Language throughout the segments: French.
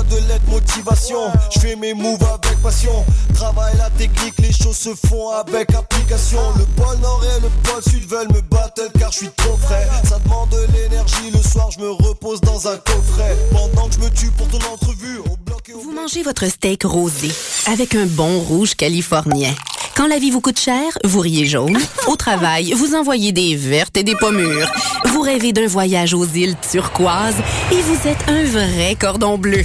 pas de lettre motivation. Je fais mes moves avec passion. Travaille la technique, les choses se font avec application. Le pôle nord et le pôle sud veulent me battre car je suis trop frais. Ça demande de l'énergie, le soir je me repose dans un coffret. Pendant que je me tue pour ton entrevue, au bloc Vous mangez votre steak rosé avec un bon rouge californien. Quand la vie vous coûte cher, vous riez jaune. Au travail, vous envoyez des vertes et des pommures. Vous rêvez d'un voyage aux îles turquoises et vous êtes un vrai cordon bleu.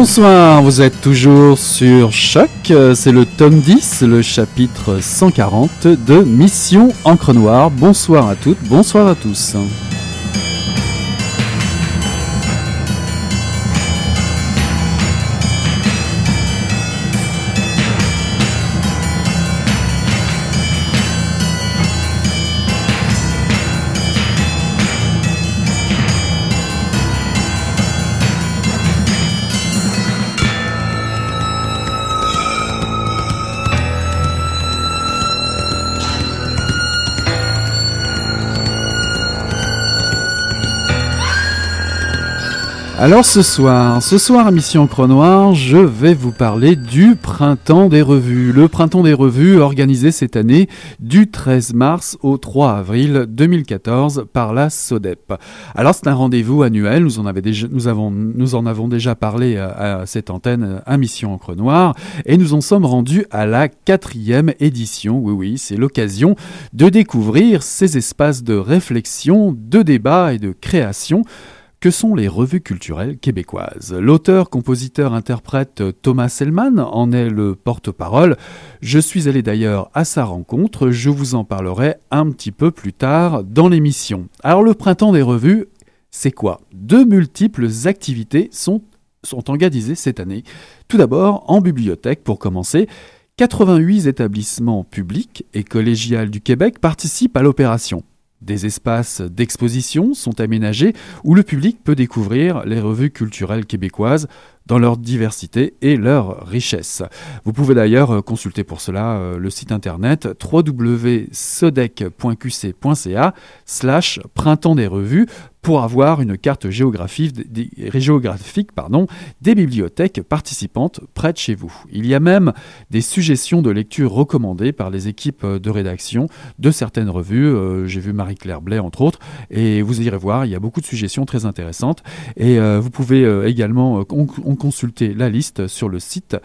Bonsoir, vous êtes toujours sur Choc, c'est le tome 10, le chapitre 140 de Mission Encre Noire. Bonsoir à toutes, bonsoir à tous. Alors ce soir, ce soir à Mission Encre Noire, je vais vous parler du Printemps des revues. Le Printemps des revues organisé cette année du 13 mars au 3 avril 2014 par la SODEP. Alors c'est un rendez-vous annuel, nous en, avons, déjà parlé à, à cette antenne à Mission Encre Noire et nous en sommes rendus à la quatrième édition. Oui oui, c'est l'occasion de découvrir ces espaces de réflexion, de débat et de création que sont les revues culturelles québécoises? L'auteur, compositeur, interprète Thomas Selman en est le porte-parole. Je suis allé d'ailleurs à sa rencontre, je vous en parlerai un petit peu plus tard dans l'émission. Alors le printemps des revues, c'est quoi? De multiples activités sont, sont organisées cette année. Tout d'abord en bibliothèque pour commencer. 88 établissements publics et collégiales du Québec participent à l'opération. Des espaces d'exposition sont aménagés où le public peut découvrir les revues culturelles québécoises dans leur diversité et leur richesse. Vous pouvez d'ailleurs consulter pour cela euh, le site internet www.sodec.qc.ca slash printemps des revues pour avoir une carte géographique, des, bibliothèques participantes près de chez vous. Il y a même des suggestions de lecture recommandées par les équipes de rédaction de certaines revues. Euh, J'ai vu Marie-Claire Blais entre autres, et vous irez voir, il y a beaucoup de suggestions très intéressantes. Et euh, vous pouvez euh, également consulter la liste sur le site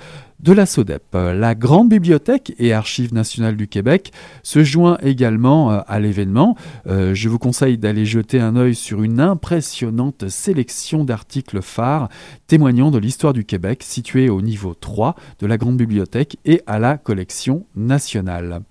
de la SODEP. La Grande Bibliothèque et Archives nationales du Québec se joint également euh, à l'événement. Euh, je vous conseille d'aller jeter un œil sur une impressionnante sélection d'articles phares témoignant de l'histoire du Québec située au niveau 3 de la Grande Bibliothèque et à la collection nationale.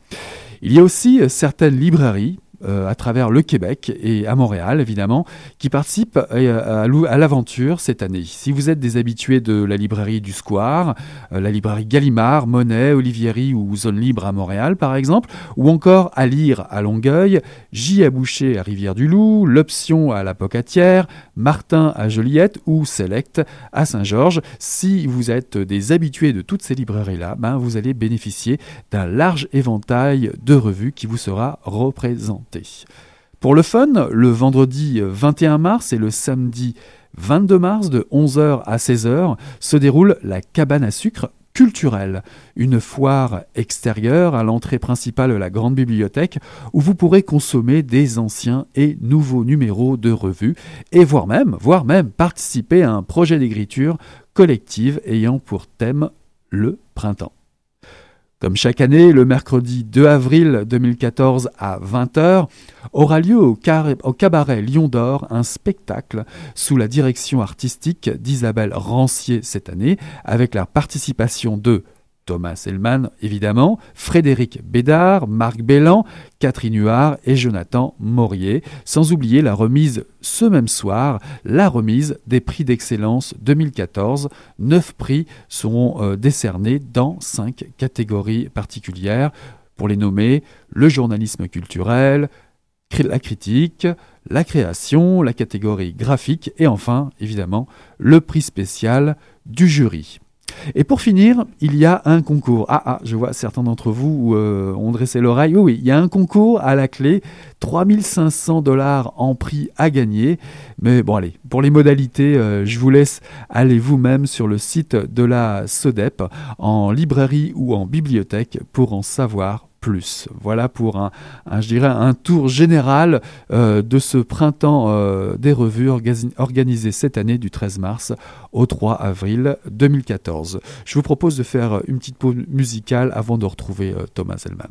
Il y a aussi certaines librairies euh, à travers le Québec et à Montréal, évidemment, qui participent euh, à, l'aventure cette année. Si vous êtes des habitués de la librairie du Square, euh, la librairie Gallimard, Monet, Olivieri ou Zone Libre à Montréal, par exemple, ou encore à lire à Longueuil, J à Boucher à Rivière-du-Loup, L'Option à la Pocatière, Martin à Joliette ou Select à Saint-Georges, si vous êtes des habitués de toutes ces librairies-là, ben vous allez bénéficier d'un large éventail de revues qui vous sera représenté. Pour le fun, le vendredi 21 mars et le samedi 22 mars de 11h à 16h se déroule la cabane à sucre culturelle, une foire extérieure à l'entrée principale de la grande bibliothèque où vous pourrez consommer des anciens et nouveaux numéros de revues et voire même, voire même participer à un projet d'écriture collective ayant pour thème le printemps. Comme chaque année, le mercredi 2 avril 2014 à 20h aura lieu au, cabaret Lion d'Or un spectacle sous la direction artistique d'Isabelle Rancier cette année avec la participation de Thomas Hellman, évidemment, Frédéric Bédard, Marc Bellan, Catherine Huard et Jonathan Maurier, sans oublier la remise ce même soir, la remise des prix d'excellence 2014. Neuf prix seront euh, décernés dans cinq catégories particulières, pour les nommer le journalisme culturel, la critique, la création, la catégorie graphique et enfin, évidemment, le prix spécial du jury. Et pour finir, il y a un concours. Ah, ah je vois certains d'entre vous euh, ont dressé l'oreille. Oui, il y a un concours à la clé. 3500 dollars en prix à gagner. Mais bon, allez, pour les modalités, euh, je vous laisse aller vous-même sur le site de la SODEP, en librairie ou en bibliothèque, pour en savoir Voilà pour un, je dirais un tour général euh, de ce printemps euh, des revues organisé cette année du 13 mars au 3 avril 2014. Je vous propose de faire une petite pause musicale avant de retrouver euh, Thomas Hellman.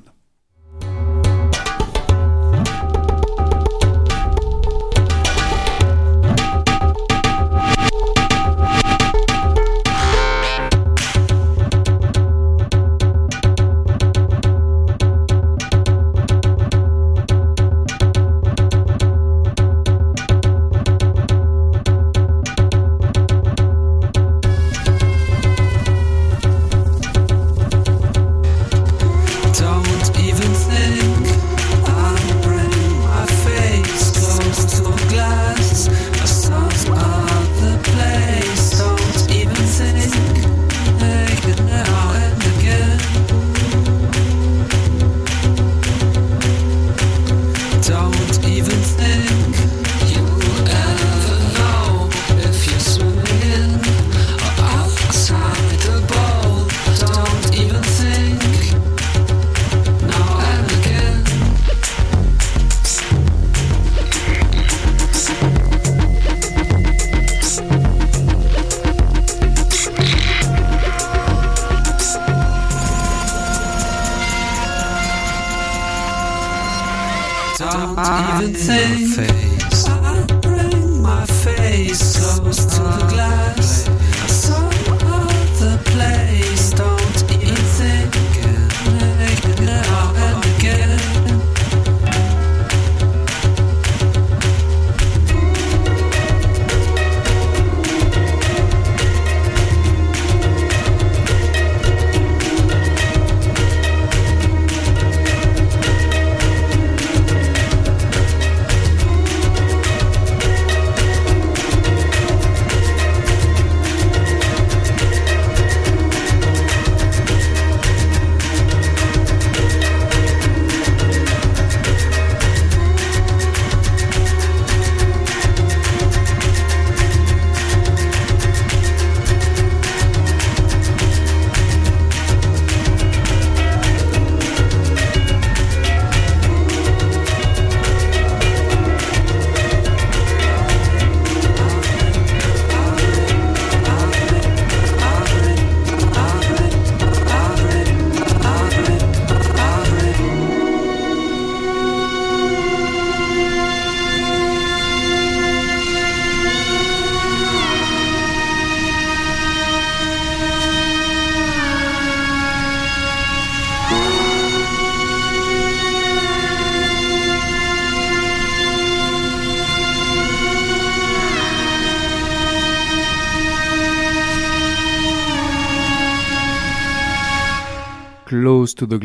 To the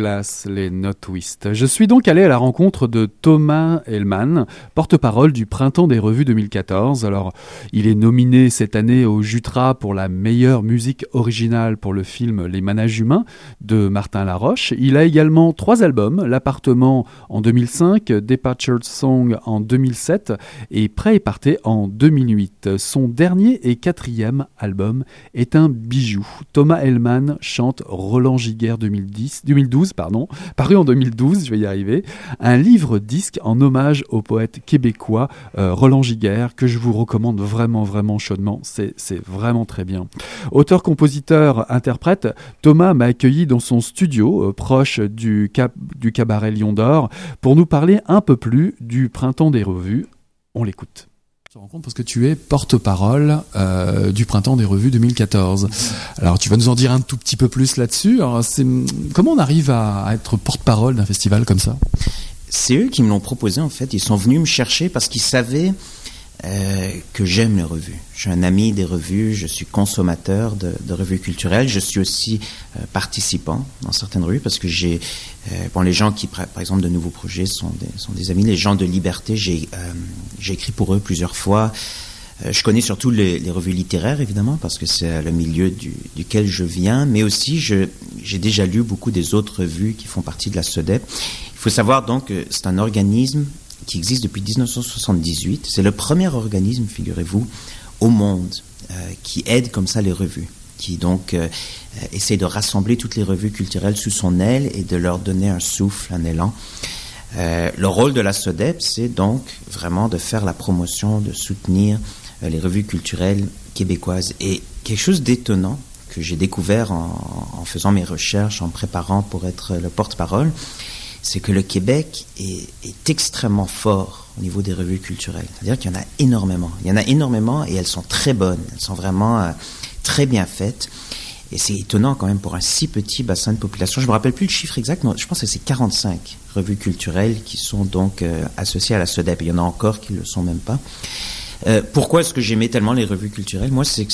les Note Twist. Je suis donc allé à la rencontre de Thomas Hellman, porte-parole du Printemps des revues 2014. Alors, il est nominé cette année au Jutra pour la meilleure musique originale pour le film Les Manages Humains de Martin Laroche. Il a également trois albums, L'Appartement en 2005, Departure Song en 2007 et Prêt et Parté en 2008. Son dernier et quatrième album est un bijou. Thomas Hellman chante Roland Giguère 2010, 2012, pardon, paru en 2012, je vais y arriver, un livre-disque en hommage au poète québécois euh, Roland Giguère que je vous recommande vraiment, vraiment chaudement. C'est vraiment très bien. Auteur, compositeur, interprète, Thomas m'a accueilli dans son studio euh, proche du, du cabaret Lion d'Or pour nous parler un peu plus du printemps des revues. On l'écoute parce que tu es porte-parole euh, du printemps des revues 2014. Alors tu vas nous en dire un tout petit peu plus là-dessus. Comment on arrive à, être porte-parole d'un festival comme ça? C'est eux qui me l'ont proposé en fait. Ils sont venus me chercher parce qu'ils savaient euh, que j'aime les revues. Je suis un ami des revues, je suis consommateur de, revues culturelles, je suis aussi euh, participant dans certaines revues parce que j'ai, euh, les gens qui, par exemple, de nouveaux projets sont des, amis, les gens de Liberté, j'ai, j'ai écrit pour eux plusieurs fois. je connais surtout les, revues littéraires, évidemment, parce que c'est le milieu du, duquel je viens, mais aussi j'ai déjà lu beaucoup des autres revues qui font partie de la SODEP. Il faut savoir donc que c'est un organisme qui existe depuis 1978. C'est le premier organisme, figurez-vous, au monde euh, qui aide comme ça les revues, qui donc euh, essaie de rassembler toutes les revues culturelles sous son aile et de leur donner un souffle, un élan. Euh, le rôle de la SODEP, c'est donc vraiment de faire la promotion, de soutenir les revues culturelles québécoises. Et quelque chose d'étonnant que j'ai découvert en, en, faisant mes recherches, en préparant pour être le porte-parole, c'est que le Québec est, extrêmement fort au niveau des revues culturelles. C'est-à-dire qu'il y en a énormément. Il y en a énormément et elles sont très bonnes. Elles sont vraiment euh, très bien faites. Et c'est étonnant quand même pour un si petit bassin de population. Je me rappelle plus le chiffre exact, mais je pense que c'est 45 revues culturelles qui sont donc euh, associées à la SODEP. Il y en a encore qui ne le sont même pas. Euh, pourquoi est-ce que j'aimais tellement les revues culturelles? Moi, c'est que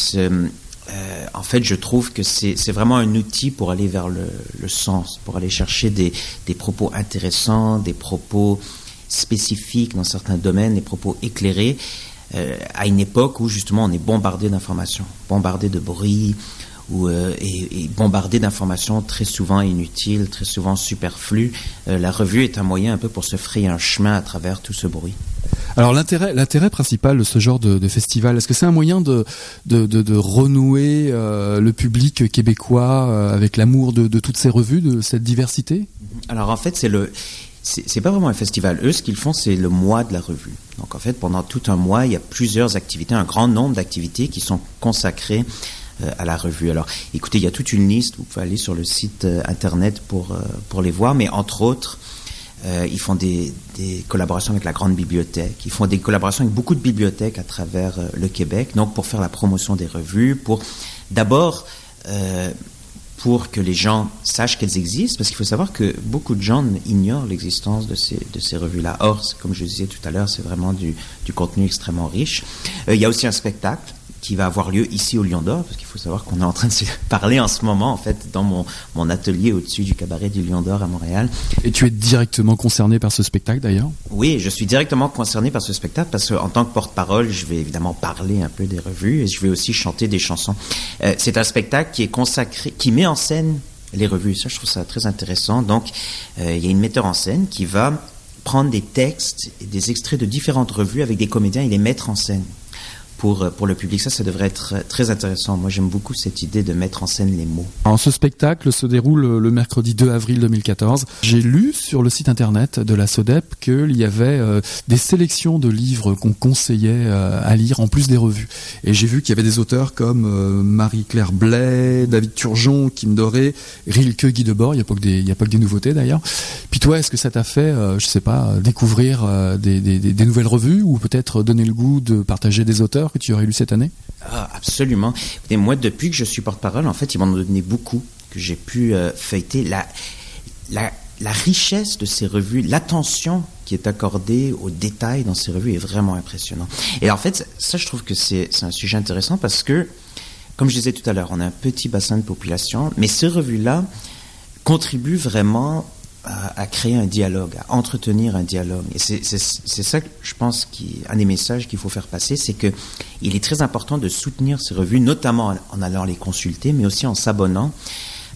euh, en fait, je trouve que c'est vraiment un outil pour aller vers le, sens, pour aller chercher des, propos intéressants, des propos spécifiques dans certains domaines, des propos éclairés, euh, à une époque où justement on est bombardé d'informations, bombardé de bruit, ou, euh, et, bombardé d'informations très souvent inutiles, très souvent superflues. la revue est un moyen un peu pour se frayer un chemin à travers tout ce bruit. Alors l'intérêt, principal de ce genre de, festival, est-ce que c'est un moyen de, renouer euh, le public québécois euh, avec l'amour de, toutes ces revues, de cette diversité? Alors en fait, c'est le pas vraiment un festival. Eux, ce qu'ils font, c'est le mois de la revue. Donc en fait, pendant tout un mois, il y a plusieurs activités, un grand nombre d'activités qui sont consacrées euh, à la revue. Alors, écoutez, il y a toute une liste. Vous pouvez aller sur le site internet pour les voir, mais entre autres, euh, ils font des, collaborations avec la Grande Bibliothèque. Ils font des collaborations avec beaucoup de bibliothèques à travers euh, le Québec, donc pour faire la promotion des revues, pour d'abord euh, pour que les gens sachent qu'elles existent, parce qu'il faut savoir que beaucoup de gens ignorent l'existence de ces, revues-là. Or, comme je disais tout à l'heure, c'est vraiment du, contenu extrêmement riche. il y a aussi un spectacle qui va avoir lieu ici au Lion d'Or, parce qu'il faut savoir qu'on est en train de se parler en ce moment, en fait, dans mon, mon atelier au-dessus du cabaret du Lion d'Or à Montréal. Et tu es directement concerné par ce spectacle d'ailleurs? Oui, je suis directement concerné par ce spectacle parce qu'en tant que porte-parole, je vais évidemment parler un peu des revues et je vais aussi chanter des chansons. Euh, c'est un spectacle qui est consacré, qui met en scène les revues. Ça, je trouve ça très intéressant. Donc, euh, il y a une metteur en scène qui va prendre des textes et des extraits de différentes revues avec des comédiens et les mettre en scène pour, pour le public. Ça, ça devrait être très intéressant. Moi, j'aime beaucoup cette idée de mettre en scène les mots. En ce spectacle se déroule le mercredi 2 avril 2014. J'ai lu sur le site internet de la SODEP qu'il y avait euh, des sélections de livres qu'on conseillait euh, à lire en plus des revues. Et j'ai vu qu'il y avait des auteurs comme euh, Marie-Claire Blais, David Turgeon, Kim Doré, Rilke, Guy Debord. Il n'y a pas que des, nouveautés d'ailleurs. Puis toi, est-ce que ça t'a fait, je sais pas, découvrir des nouvelles revues ou peut-être donner le goût de partager des auteurs? Que tu aurais lu cette année? Ah, Absolument. Moi, depuis que je suis porte-parole, en fait, ils m'en ont donné beaucoup que j'ai pu euh, feuilleter. La, la, richesse de ces revues, l'attention qui est accordée aux détails dans ces revues est vraiment impressionnant. Et en fait, ça, je trouve que c'est un sujet intéressant parce que, comme je disais tout à l'heure, on a un petit bassin de population, mais ces revues-là contribue vraiment à, créer un dialogue, à entretenir un dialogue. Et c'est ça, je pense, qui, un des messages qu'il faut faire passer, c'est que il est très important de soutenir ces revues, notamment en, allant les consulter, mais aussi en s'abonnant,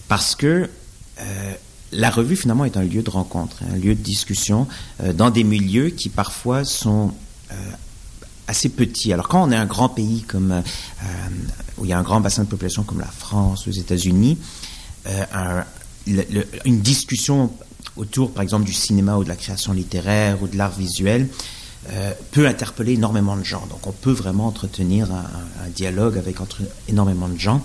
parce que euh, la revue finalement est un lieu de rencontre, un lieu de discussion euh, dans des milieux qui parfois sont euh, assez petits. Alors quand on est un grand pays comme où il y a un grand bassin de population comme la France, les États-Unis, une discussion autour, par exemple, du cinéma ou de la création littéraire ou de l'art visuel peut interpeller énormément de gens. Donc on peut vraiment entretenir un, dialogue avec entre énormément de gens.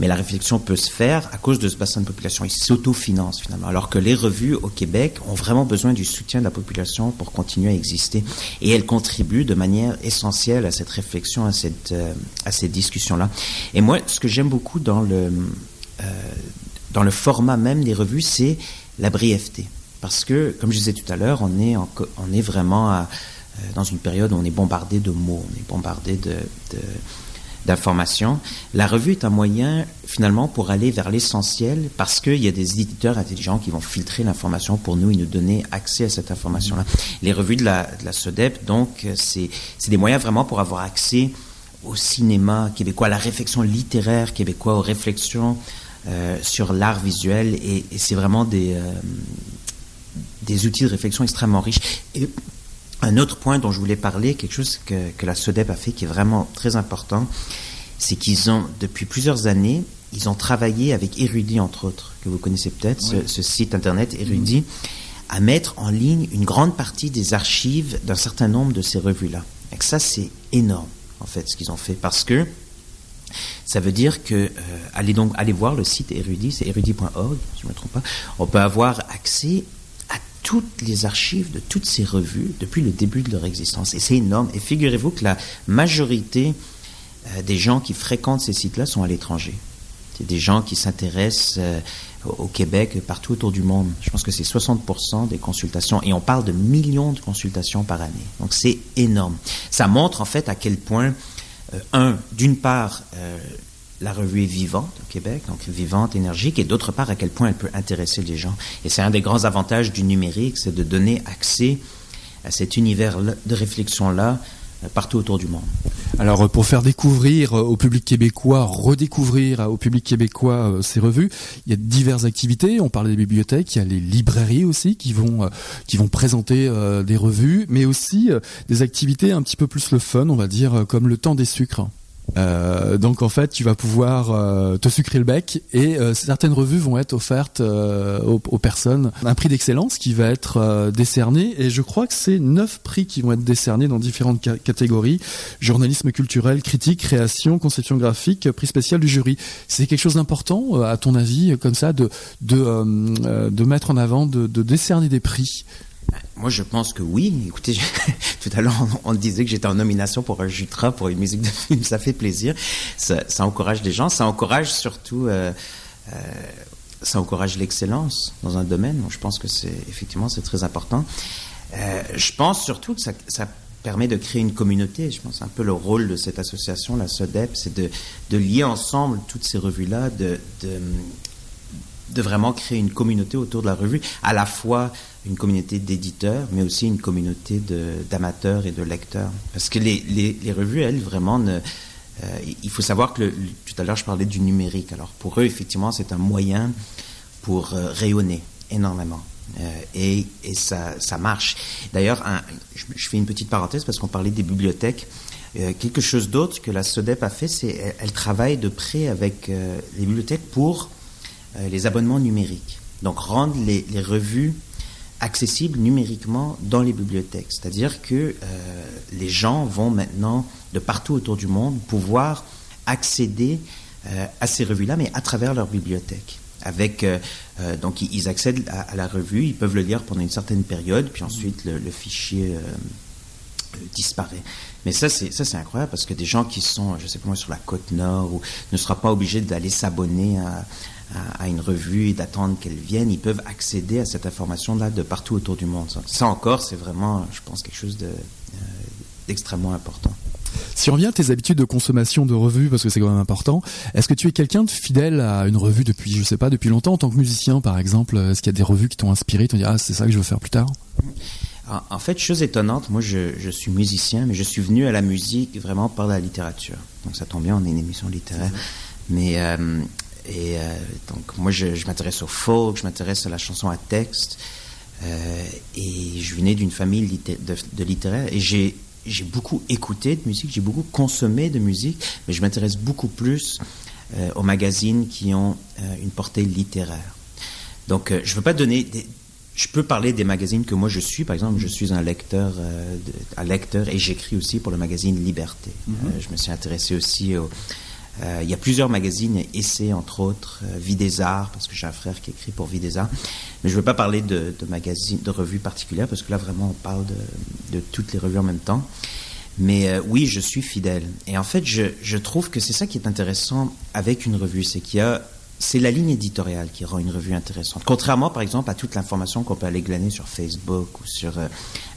Mais la réflexion peut se faire à cause de ce bassin de population. Il s'autofinance finalement. Alors que les revues au Québec ont vraiment besoin du soutien de la population pour continuer à exister. Et elles contribuent de manière essentielle à cette réflexion, à cette, euh, à discussion-là. Et moi, ce que j'aime beaucoup dans le, euh, dans le format même des revues, c'est la brièveté. Parce que, comme je disais tout à l'heure, on est, vraiment euh, dans une période où on est bombardé de mots, on est bombardé de, de d'information. La revue est un moyen finalement pour aller vers l'essentiel parce qu'il y a des éditeurs intelligents qui vont filtrer l'information pour nous et nous donner accès à cette information-là. Les revues de la, de SODEP, donc, c'est des moyens vraiment pour avoir accès au cinéma québécois, à la réflexion littéraire québécoise, aux réflexions euh, sur l'art visuel et, c'est vraiment des, euh, des outils de réflexion extrêmement riches. Et un autre point dont je voulais parler, quelque chose que, que la SODEP a fait qui est vraiment très important, c'est qu'ils ont, depuis plusieurs années, ils ont travaillé avec Érudit, entre autres, que vous connaissez peut-être, ce, site internet Érudit, à mettre en ligne une grande partie des archives d'un certain nombre de ces revues-là. Et ça, c'est énorme, en fait, ce qu'ils ont fait, parce que ça veut dire que, euh, allez donc, allez voir le site Érudit, c'est érudit.org, si je ne me trompe pas, on peut avoir accès toutes les archives de toutes ces revues depuis le début de leur existence. Et c'est énorme. Et figurez-vous que la majorité euh, des gens qui fréquentent ces sites-là sont à l'étranger. C'est des gens qui s'intéressent euh, au Québec, partout autour du monde. Je pense que c'est 60% des consultations. Et on parle de millions de consultations par année. Donc c'est énorme. Ça montre en fait à quel point, un, d'une part, la revue est vivante au Québec, donc vivante, énergique, et d'autre part, à quel point elle peut intéresser les gens. Et c'est un des grands avantages du numérique, c'est de donner accès à cet univers de réflexion-là euh, partout autour du monde. Alors euh, pour faire découvrir euh, au public québécois, redécouvrir au public québécois ces revues, il y a diverses activités. On parlait des bibliothèques, il y a les librairies aussi qui vont qui vont présenter des revues, mais aussi des activités un petit peu plus le fun, on va dire, comme le temps des sucres. Euh, donc en fait, tu vas pouvoir euh, te sucrer le bec et euh, certaines revues vont être offertes aux, aux, personnes un prix d'excellence qui va être décerné et je crois que c'est neuf prix qui vont être décernés dans différentes catégories journalisme culturel, critique, création, conception graphique, prix spécial du jury. C'est quelque chose d'important à ton avis comme ça de de de mettre en avant, de, de décerner des prix. Moi, je pense que oui. Écoutez, tout à l'heure, on, disait que j'étais en nomination pour un Jutra pour une musique de film. Ça fait plaisir. Ça, encourage les gens. Ça encourage surtout, euh, euh, ça encourage l'excellence dans un domaine. Donc, je pense que c'est effectivement c'est très important. Euh, je pense surtout que ça, permet de créer une communauté. Je pense un peu le rôle de cette association, la SODEP, c'est de, lier ensemble toutes ces revues-là, de vraiment créer une communauté autour de la revue, à la fois une communauté d'éditeurs, mais aussi une communauté d'amateurs et de lecteurs. Parce que les, revues, elles, vraiment, euh, il faut savoir que tout à l'heure, je parlais du numérique. Alors pour eux, effectivement, c'est un moyen pour euh, rayonner énormément. Euh, et, ça, marche. D'ailleurs, je, fais une petite parenthèse parce qu'on parlait des bibliothèques. quelque chose d'autre que la SODEP a fait, c'est elle, travaille de près avec les bibliothèques pour les abonnements numériques. Donc rendre les, revues accessibles numériquement dans les bibliothèques. C'est-à-dire que euh, les gens vont maintenant, de partout autour du monde, pouvoir accéder euh, à ces revues-là, mais à travers leur bibliothèque. Avec, donc ils accèdent à, la revue, ils peuvent le lire pendant une certaine période, puis ensuite le, fichier disparaît. Mais ça, c'est ça, c'est incroyable parce que des gens qui sont, je sais pas moi, sur la côte nord ne sera pas obligés d'aller s'abonner à, à, une revue et d'attendre qu'elle vienne, ils peuvent accéder à cette information-là de partout autour du monde. Ça, encore, c'est vraiment, je pense, quelque chose euh, d'extrêmement important. Si on revient à tes habitudes de consommation de revues, parce que c'est quand même important, est-ce que tu es quelqu'un de fidèle à une revue depuis, je sais pas, depuis longtemps? En tant que musicien, par exemple Est-ce qu'il y a des revues qui t'ont inspiré, t'ont dit ah c'est ça que je veux faire plus tard? En, fait, chose étonnante, moi je, suis musicien, mais je suis venu à la musique vraiment par la littérature. Donc ça tombe bien, on est une émission littéraire. Mais euh, et euh, donc moi je, m'intéresse au folk, je m'intéresse à la chanson à texte. Euh, et je venais d'une famille de, de littéraires et j'ai j'ai beaucoup écouté de musique, j'ai beaucoup consommé de musique, mais je m'intéresse beaucoup plus euh, aux magazines qui ont euh, une portée littéraire. Donc, euh, je ne veux pas donner. Des, je peux parler des magazines que moi je suis. Par exemple, je suis un lecteur, un lecteur et j'écris aussi pour le magazine Liberté. Mm-hmm. je me suis intéressé aussi au, il y a plusieurs magazines, Essais entre autres, euh, Vie des Arts, parce que j'ai un frère qui écrit pour Vie des Arts. Mais je ne veux pas parler de, de magazines, de revues particulières, parce que là vraiment on parle de, toutes les revues en même temps. Mais euh, oui, je suis fidèle. Et en fait, je trouve que c'est ça qui est intéressant avec une revue, c'est qu'il y a c'est la ligne éditoriale qui rend une revue intéressante. Contrairement, par exemple, à toute l'information qu'on peut aller glaner sur Facebook ou sur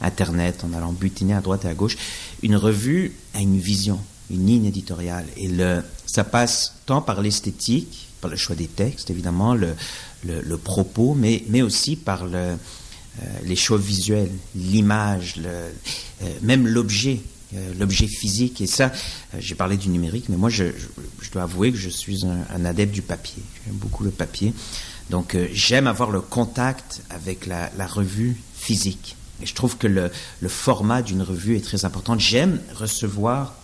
Internet en allant butiner à droite et à gauche, une revue a une vision une ligne éditoriale. Et le, ça passe tant par l'esthétique, par le choix des textes, évidemment, le, propos, mais, aussi par euh, les choix visuels, l'image, euh, même l'objet, euh, l'objet physique. Et ça, j'ai parlé du numérique, mais moi, je, dois avouer que je suis un, adepte du papier. J'aime beaucoup le papier. Donc, j'aime avoir le contact avec la, revue physique. Et je trouve que le format d'une revue est très important. J'aime recevoir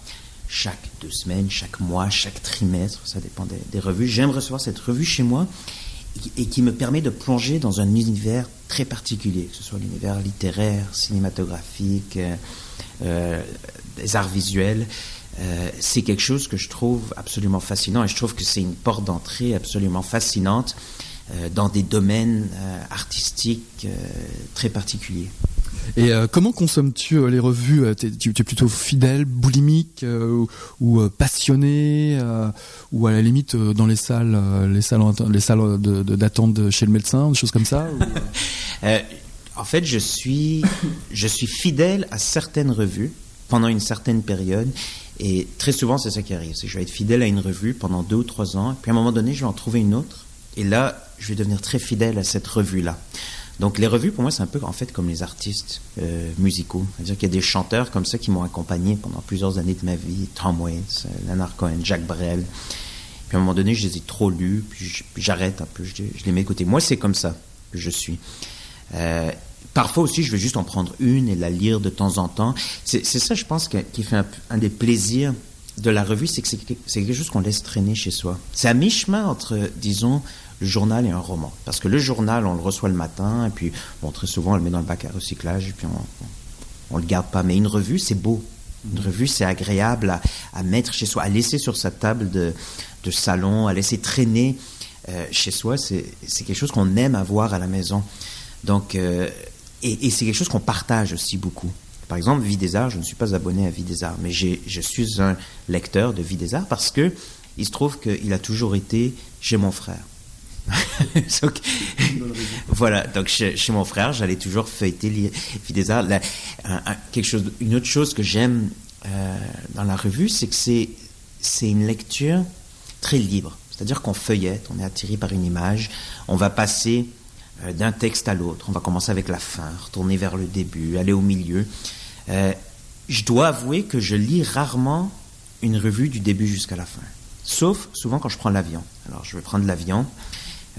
chaque deux semaines, chaque mois, chaque trimestre, ça dépend des, revues. J'aime recevoir cette revue chez moi et qui me permet de plonger dans un univers très particulier, que ce soit l'univers littéraire, cinématographique, euh, euh, des arts visuels. Euh, c'est quelque chose que je trouve absolument fascinant et je trouve que c'est une porte d'entrée absolument fascinante dans des domaines artistiques très particuliers. Et euh, comment consommes-tu euh, les revues euh, tu, es plutôt fidèle, boulimique ou, passionné ou à la limite dans les salles, les salles, les salles d'attente chez le médecin, des choses comme ça En fait, je suis, je suis fidèle à certaines revues pendant une certaine période. Et très souvent, c'est ça qui arrive. Je vais être fidèle à une revue pendant deux ou trois ans. Puis à un moment donné, je vais en trouver une autre. Et là, je vais devenir très fidèle à cette revue-là. Donc les revues, pour moi, c'est un peu en fait comme les artistes euh, musicaux. C'est-à-dire qu'il y a des chanteurs comme ça qui m'ont accompagné pendant plusieurs années de ma vie. Tom Waits, euh, Leonard Cohen, Jacques Brel. Puis à un moment donné, je les ai trop lus, puis j'arrête un peu, je, les mets écouter. Moi, c'est comme ça que je suis. Euh, parfois aussi, je vais juste en prendre une et la lire de temps en temps. C'est ça, je pense, qui fait un, des plaisirs de la revue, c'est que c'est quelque chose qu'on laisse traîner chez soi. C'est à mi-chemin entre, disons, le journal et un roman. Parce que le journal, on le reçoit le matin, et puis, bon, très souvent, on le met dans le bac à recyclage, et puis on, ne le garde pas. Mais une revue, c'est beau. Une revue, c'est agréable à, mettre chez soi, à laisser sur sa table de, salon, à laisser traîner euh, chez soi. C'est quelque chose qu'on aime avoir à la maison. Donc, euh, et, c'est quelque chose qu'on partage aussi beaucoup. Par exemple, Vie des Arts, je ne suis pas abonné à Vie des Arts, mais je suis un lecteur de Vie des Arts parce que il se trouve qu'il a toujours été chez mon frère. voilà, donc chez, mon frère, j'allais toujours feuilleter chose, une autre chose que j'aime euh, dans la revue, c'est que c'est, c'est une lecture très libre. C'est-à-dire qu'on feuillette, on est attiré par une image, on va passer euh, d'un texte à l'autre, on va commencer avec la fin, retourner vers le début, aller au milieu. Euh, je dois avouer que je lis rarement une revue du début jusqu'à la fin. Sauf souvent quand je prends l'avion. Alors je vais prendre l'avion,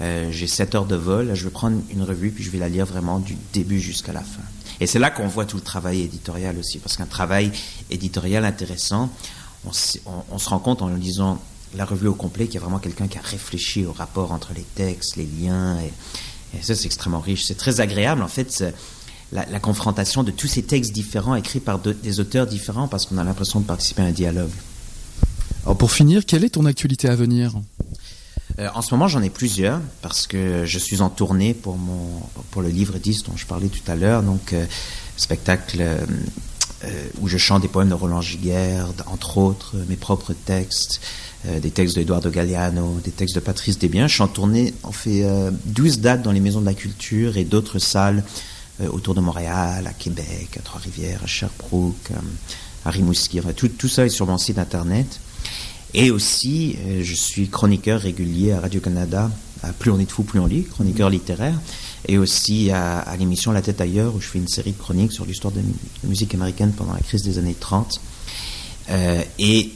euh, j'ai 7 heures de vol, je vais prendre une revue puis je vais la lire vraiment du début jusqu'à la fin. Et c'est là qu'on voit tout le travail éditorial aussi, parce qu'un travail éditorial intéressant, on, se rend compte en lisant la revue au complet qu'il y a vraiment quelqu'un qui a réfléchi au rapport entre les textes, les liens, et, ça c'est extrêmement riche. C'est très agréable en fait. La, confrontation de tous ces textes différents écrits par des auteurs différents parce qu'on a l'impression de participer à un dialogue. Alors pour finir, quelle est ton actualité à venir? Euh, en ce moment, j'en ai plusieurs parce que je suis en tournée pour mon pour le livre 10 dont je parlais tout à l'heure, donc euh, spectacle euh, où je chante des poèmes de Roland Giguère, entre autres mes propres textes, des textes d'Eduardo Galliano, des textes de Patrice Desbiens. Je suis en tournée, on fait 12 dates dans les maisons de la culture et d'autres salles autour de Montréal, à Québec, à Trois-Rivières, à Sherbrooke, à Rimouski. tout ça est sur mon site internet. Et aussi, je suis chroniqueur régulier à Radio-Canada, à Plus on est de fou, plus on lit, chroniqueur littéraire et aussi à, l'émission La tête ailleurs, où je fais une série de chroniques sur l'histoire de la musique américaine pendant la crise des années 30. Euh, et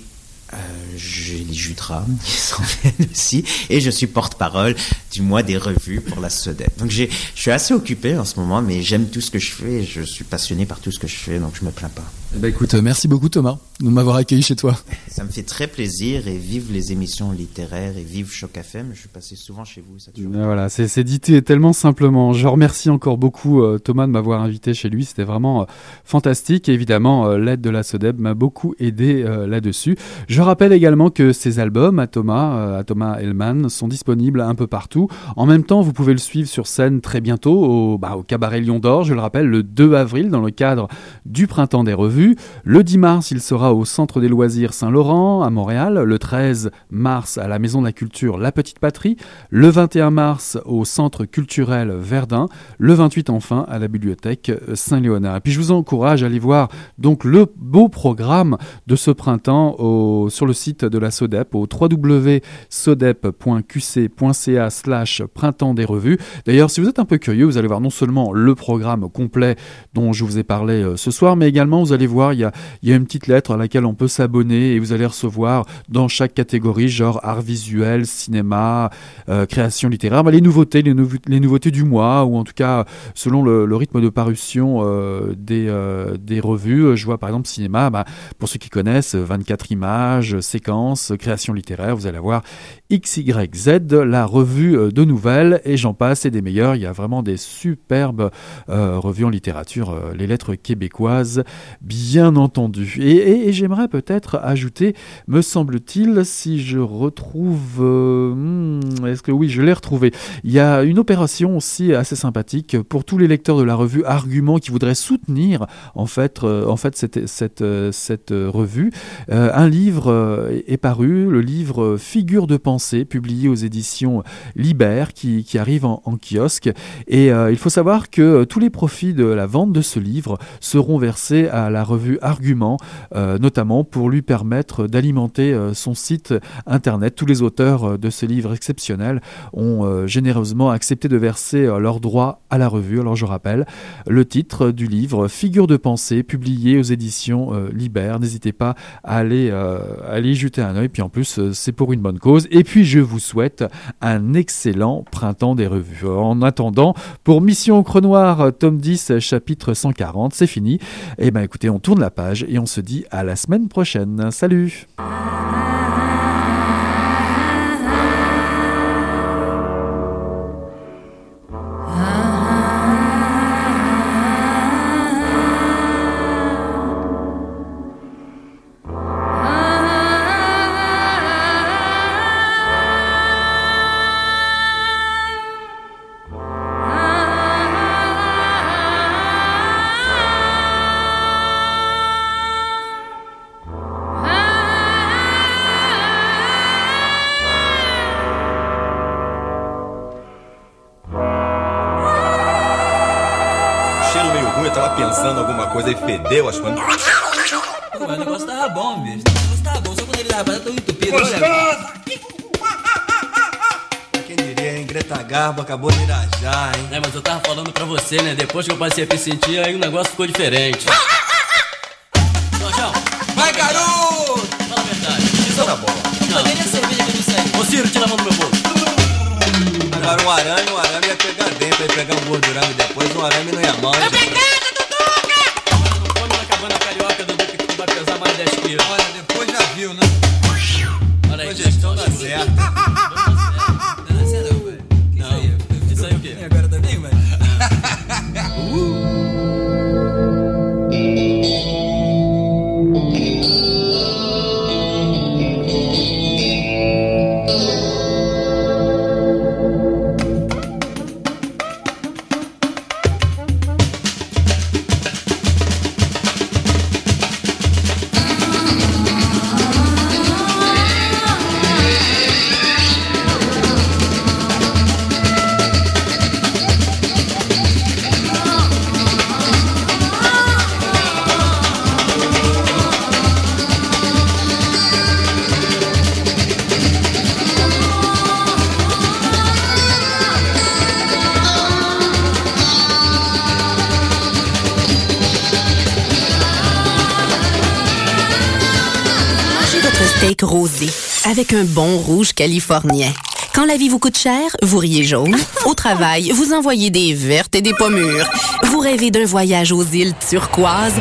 euh, j'ai les Jutras qui s'en viennent aussi, et je suis porte-parole du mois des revues pour la SODEP. Donc je suis assez occupé en ce moment, mais j'aime tout ce que je fais, je suis passionné par tout ce que je fais, donc je me plains pas. Eh ben écoute, merci beaucoup Thomas de m'avoir accueilli chez toi. Ça me fait très plaisir et vive les émissions littéraires et vive Choc FM. Je suis passé souvent chez vous. Ça voilà, c'est dit tellement simplement. Je remercie encore beaucoup euh, Thomas de m'avoir invité chez lui. C'était vraiment euh, fantastique. Et évidemment, l'aide de la SODEP m'a beaucoup aidé là-dessus. Je rappelle également que ces albums à Thomas, à Thomas Hellman, sont disponibles un peu partout en même temps, vous pouvez le suivre sur scène très bientôt au, bah, au Cabaret Lion d'Or, je le rappelle, le 2 avril dans le cadre du Printemps des Revues. Le 10 mars, il sera au Centre des Loisirs Saint-Laurent à Montréal. Le 13 mars, à la Maison de la Culture La Petite Patrie. Le 21 mars, au Centre culturel Verdun. Le 28, enfin, à la Bibliothèque Saint-Léonard. Et puis, je vous encourage à aller voir donc le beau programme de ce printemps sur le site de la SODEP au www.sodep.qc.ca printemps des revues. D'ailleurs, si vous êtes un peu curieux, vous allez voir non seulement le programme complet dont je vous ai parlé euh, ce soir, mais également vous allez voir, il y a, une petite lettre à laquelle on peut s'abonner et vous allez recevoir dans chaque catégorie, genre art visuel, cinéma, euh, création littéraire, bah, les nouveautés, les, nouveautés du mois, ou en tout cas selon le, rythme de parution euh, des, des revues. Je vois par exemple cinéma, bah, pour ceux qui connaissent, 24 images, séquences, création littéraire, vous allez avoir XYZ, la revue euh, de nouvelles, et j'en passe, et des meilleurs. Il y a vraiment des superbes euh, revues en littérature, euh, les lettres québécoises, bien entendu. Et, j'aimerais peut-être ajouter, me semble-t-il, si je retrouve... Hmm, est-ce que oui, je l'ai retrouvé. Il y a une opération aussi assez sympathique pour tous les lecteurs de la revue Argument qui voudraient soutenir en fait, en fait cette, cette, cette revue. un livre est paru, le livre Figure de pensée, publié aux éditions Liber qui, arrive en, kiosque. Et euh, il faut savoir que euh, tous les profits de la vente de ce livre seront versés à la revue Argument, euh, notamment pour lui permettre d'alimenter son site internet. Tous les auteurs de ce livre exceptionnel ont généreusement accepté de verser leurs droits à la revue. Alors je rappelle le titre du livre Figure de pensée, publié aux éditions Liber. N'hésitez pas à aller, y jeter un oeil. Puis en plus, c'est pour une bonne cause. Et puis je vous souhaite un excellent printemps des revues. En attendant, pour Mission Crenoir, tome 10, chapitre 140, c'est fini. Eh ben écoutez, on tourne la page et on se dit à la semaine prochaine. Salut fedeu as coisas. Mas o negócio tava bom, bicho. O negócio tava bom, só quando ele tava tão entupido. Gostoso! Quem diria, hein? Greta Garbo acabou de irajar, hein? É, mas eu tava falando pra você, né? Depois que eu passei a me sentir, aí o negócio ficou diferente. Jorjão! Vai, garoto! Fala a verdade. Isso tá bom. Não, nem a cerveja que eu disse aí. Ô, Ciro, tira a mão do meu bolso. Agora um arame, um arame ia pegar dentro, ia pegar um gordurame depois, um arame não ia mal. É bon rouge californien. Quand la vie vous coûte cher, vous riez jaune. Au travail, vous envoyez des vertes et des pommures. Vous rêvez d'un voyage aux îles turquoises.